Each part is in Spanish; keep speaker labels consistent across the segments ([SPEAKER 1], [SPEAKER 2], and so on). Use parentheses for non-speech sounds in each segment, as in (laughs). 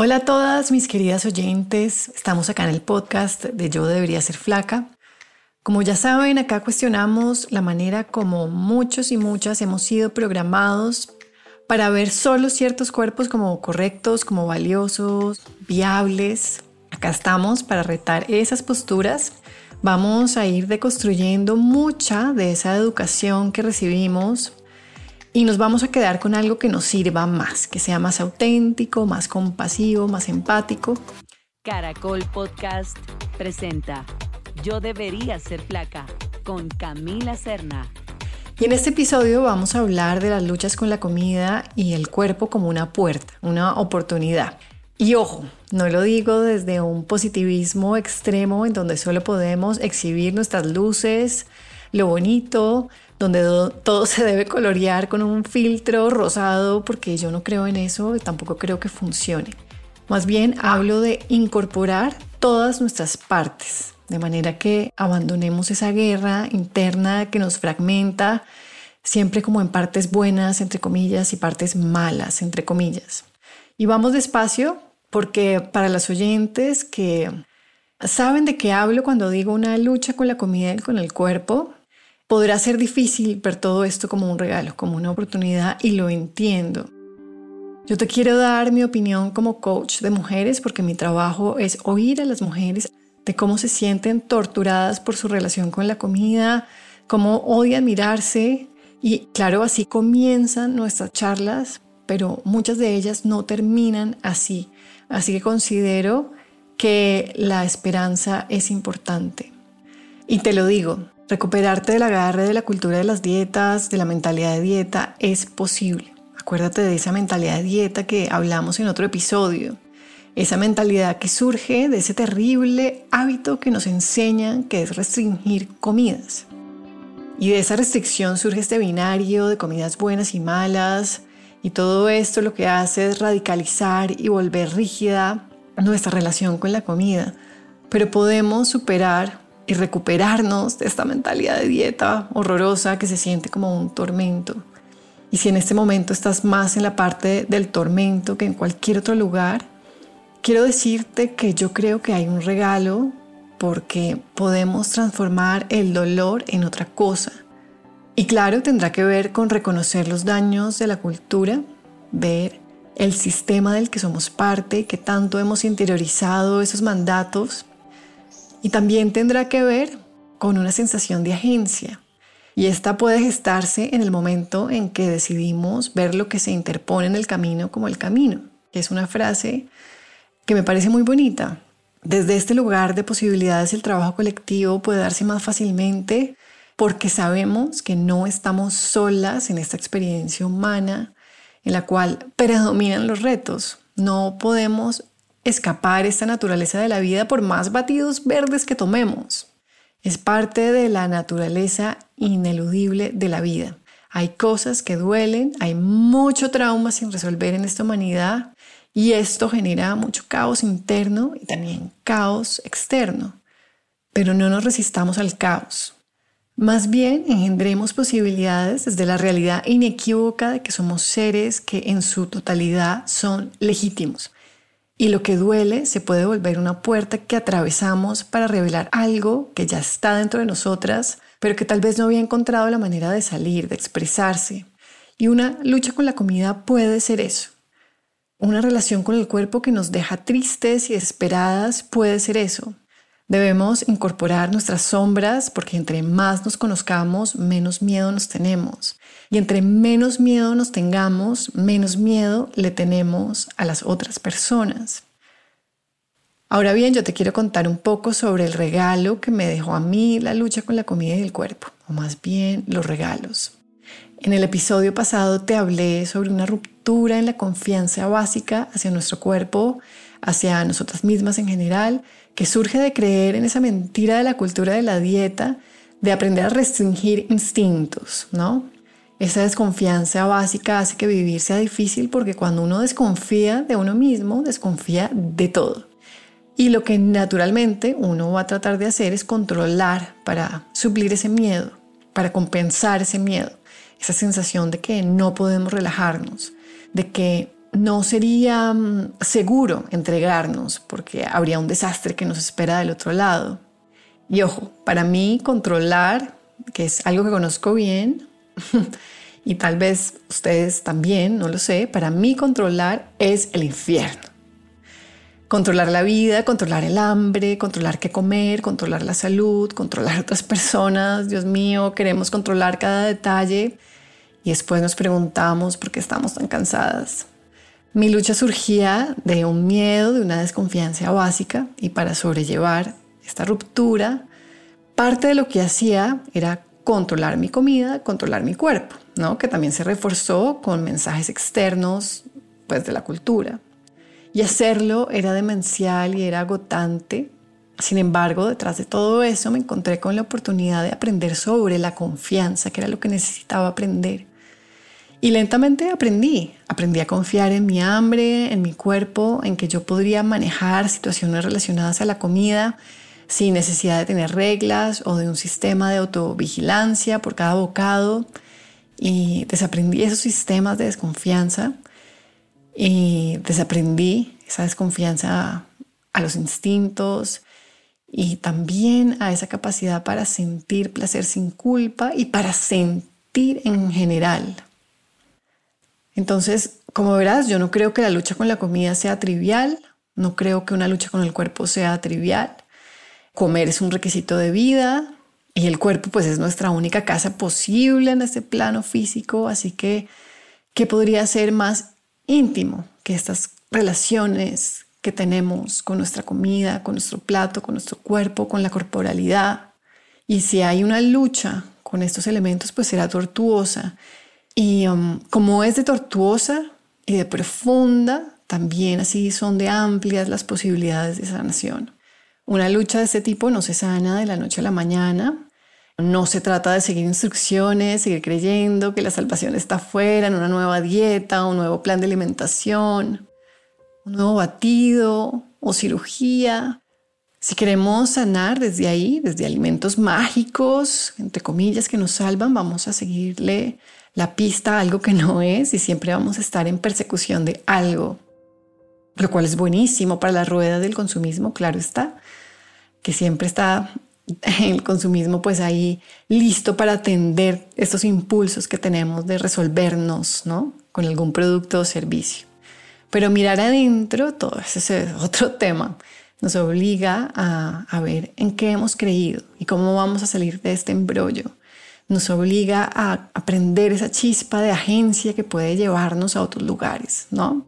[SPEAKER 1] Hola a todas mis queridas oyentes, estamos acá en el podcast de Yo debería ser flaca. Como ya saben, acá cuestionamos la manera como muchos y muchas hemos sido programados para ver solo ciertos cuerpos como correctos, como valiosos, viables. Acá estamos para retar esas posturas. Vamos a ir deconstruyendo mucha de esa educación que recibimos y nos vamos a quedar con algo que nos sirva más, que sea más auténtico, más compasivo, más empático.
[SPEAKER 2] Caracol Podcast presenta Yo debería ser flaca con Camila Serna.
[SPEAKER 1] Y en este episodio vamos a hablar de las luchas con la comida y el cuerpo como una puerta, una oportunidad. Y ojo, no lo digo desde un positivismo extremo en donde solo podemos exhibir nuestras luces, lo bonito, donde todo se debe colorear con un filtro rosado, porque yo no creo en eso y tampoco creo que funcione. Más bien hablo de incorporar todas nuestras partes, de manera que abandonemos esa guerra interna que nos fragmenta, siempre como en partes buenas, entre comillas, y partes malas, entre comillas. Y vamos despacio, porque para las oyentes que saben de qué hablo cuando digo una lucha con la comida y con el cuerpo, Podrá ser difícil ver todo esto como un regalo, como una oportunidad y lo entiendo. Yo te quiero dar mi opinión como coach de mujeres porque mi trabajo es oír a las mujeres de cómo se sienten torturadas por su relación con la comida, cómo odian mirarse y claro, así comienzan nuestras charlas, pero muchas de ellas no terminan así. Así que considero que la esperanza es importante. Y te lo digo, Recuperarte del agarre de la cultura de las dietas, de la mentalidad de dieta, es posible. Acuérdate de esa mentalidad de dieta que hablamos en otro episodio. Esa mentalidad que surge de ese terrible hábito que nos enseñan que es restringir comidas. Y de esa restricción surge este binario de comidas buenas y malas. Y todo esto lo que hace es radicalizar y volver rígida nuestra relación con la comida. Pero podemos superar y recuperarnos de esta mentalidad de dieta horrorosa que se siente como un tormento. Y si en este momento estás más en la parte del tormento que en cualquier otro lugar, quiero decirte que yo creo que hay un regalo porque podemos transformar el dolor en otra cosa. Y claro, tendrá que ver con reconocer los daños de la cultura, ver el sistema del que somos parte, que tanto hemos interiorizado esos mandatos y también tendrá que ver con una sensación de agencia. Y esta puede gestarse en el momento en que decidimos ver lo que se interpone en el camino como el camino, es una frase que me parece muy bonita. Desde este lugar de posibilidades el trabajo colectivo puede darse más fácilmente porque sabemos que no estamos solas en esta experiencia humana en la cual predominan los retos. No podemos escapar esta naturaleza de la vida por más batidos verdes que tomemos. Es parte de la naturaleza ineludible de la vida. Hay cosas que duelen, hay mucho trauma sin resolver en esta humanidad y esto genera mucho caos interno y también caos externo. Pero no nos resistamos al caos. Más bien engendremos posibilidades desde la realidad inequívoca de que somos seres que en su totalidad son legítimos, y lo que duele se puede volver una puerta que atravesamos para revelar algo que ya está dentro de nosotras, pero que tal vez no había encontrado la manera de salir, de expresarse. Y una lucha con la comida puede ser eso. Una relación con el cuerpo que nos deja tristes y desesperadas puede ser eso. Debemos incorporar nuestras sombras porque entre más nos conozcamos, menos miedo nos tenemos. Y entre menos miedo nos tengamos, menos miedo le tenemos a las otras personas. Ahora bien, yo te quiero contar un poco sobre el regalo que me dejó a mí la lucha con la comida y el cuerpo, o más bien los regalos. En el episodio pasado te hablé sobre una ruptura en la confianza básica hacia nuestro cuerpo, hacia nosotras mismas en general, que surge de creer en esa mentira de la cultura de la dieta, de aprender a restringir instintos, ¿no? Esa desconfianza básica hace que vivir sea difícil porque cuando uno desconfía de uno mismo, desconfía de todo. Y lo que naturalmente uno va a tratar de hacer es controlar para suplir ese miedo, para compensar ese miedo, esa sensación de que no podemos relajarnos, de que no sería mm, seguro entregarnos porque habría un desastre que nos espera del otro lado. Y ojo, para mí controlar, que es algo que conozco bien, (laughs) y tal vez ustedes también, no lo sé, para mí controlar es el infierno. Controlar la vida, controlar el hambre, controlar qué comer, controlar la salud, controlar otras (laughs) personas. Dios mío, queremos controlar cada detalle y después nos preguntamos por qué estamos tan cansadas. Mi lucha surgía de un miedo, de una desconfianza básica y para sobrellevar esta ruptura, parte de lo que hacía era controlar mi comida, controlar mi cuerpo, ¿no? que también se reforzó con mensajes externos pues, de la cultura. Y hacerlo era demencial y era agotante. Sin embargo, detrás de todo eso me encontré con la oportunidad de aprender sobre la confianza, que era lo que necesitaba aprender. Y lentamente aprendí, aprendí a confiar en mi hambre, en mi cuerpo, en que yo podría manejar situaciones relacionadas a la comida sin necesidad de tener reglas o de un sistema de autovigilancia por cada bocado. Y desaprendí esos sistemas de desconfianza y desaprendí esa desconfianza a los instintos y también a esa capacidad para sentir placer sin culpa y para sentir en general. Entonces, como verás, yo no creo que la lucha con la comida sea trivial, no creo que una lucha con el cuerpo sea trivial. Comer es un requisito de vida y el cuerpo pues es nuestra única casa posible en este plano físico, así que ¿qué podría ser más íntimo que estas relaciones que tenemos con nuestra comida, con nuestro plato, con nuestro cuerpo, con la corporalidad. Y si hay una lucha con estos elementos, pues será tortuosa. Y um, como es de tortuosa y de profunda, también así son de amplias las posibilidades de sanación. Una lucha de este tipo no se sana de la noche a la mañana, no se trata de seguir instrucciones, seguir creyendo que la salvación está afuera, en una nueva dieta, un nuevo plan de alimentación, un nuevo batido o cirugía. Si queremos sanar desde ahí, desde alimentos mágicos, entre comillas, que nos salvan, vamos a seguirle la pista algo que no es y siempre vamos a estar en persecución de algo, lo cual es buenísimo para la rueda del consumismo, claro está, que siempre está (laughs) el consumismo pues ahí listo para atender estos impulsos que tenemos de resolvernos, ¿no? Con algún producto o servicio. Pero mirar adentro, todo ese es (laughs) otro tema, nos obliga a, a ver en qué hemos creído y cómo vamos a salir de este embrollo. Nos obliga a aprender esa chispa de agencia que puede llevarnos a otros lugares, ¿no?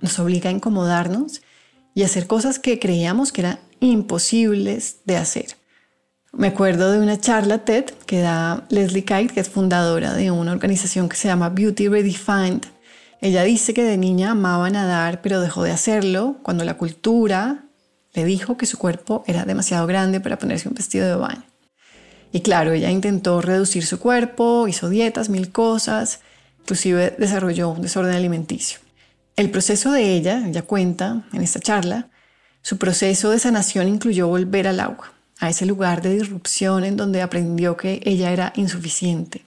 [SPEAKER 1] Nos obliga a incomodarnos y hacer cosas que creíamos que eran imposibles de hacer. Me acuerdo de una charla TED que da Leslie Kite, que es fundadora de una organización que se llama Beauty Redefined. Ella dice que de niña amaba nadar, pero dejó de hacerlo cuando la cultura le dijo que su cuerpo era demasiado grande para ponerse un vestido de baño. Y claro, ella intentó reducir su cuerpo, hizo dietas, mil cosas, inclusive desarrolló un desorden alimenticio. El proceso de ella, ella cuenta en esta charla, su proceso de sanación incluyó volver al agua a ese lugar de disrupción en donde aprendió que ella era insuficiente.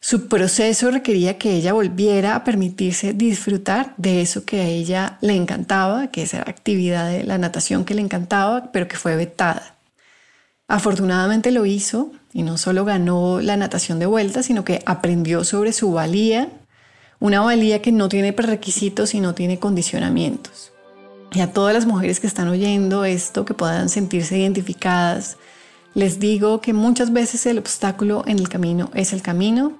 [SPEAKER 1] Su proceso requería que ella volviera a permitirse disfrutar de eso que a ella le encantaba, que esa actividad de la natación que le encantaba, pero que fue vetada. Afortunadamente lo hizo y no solo ganó la natación de vuelta, sino que aprendió sobre su valía, una valía que no tiene prerequisitos y no tiene condicionamientos y a todas las mujeres que están oyendo esto, que puedan sentirse identificadas, les digo que muchas veces el obstáculo en el camino es el camino.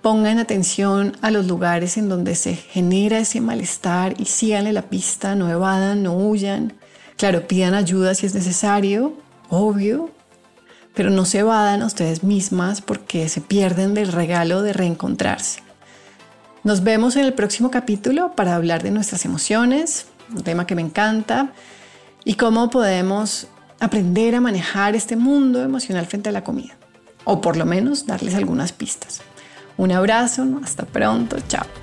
[SPEAKER 1] Pongan atención a los lugares en donde se genera ese malestar y síganle la pista, no evadan, no huyan. Claro, pidan ayuda si es necesario, obvio, pero no se evadan a ustedes mismas porque se pierden del regalo de reencontrarse. Nos vemos en el próximo capítulo para hablar de nuestras emociones, un tema que me encanta, y cómo podemos aprender a manejar este mundo emocional frente a la comida, o por lo menos darles algunas pistas. Un abrazo, hasta pronto, chao.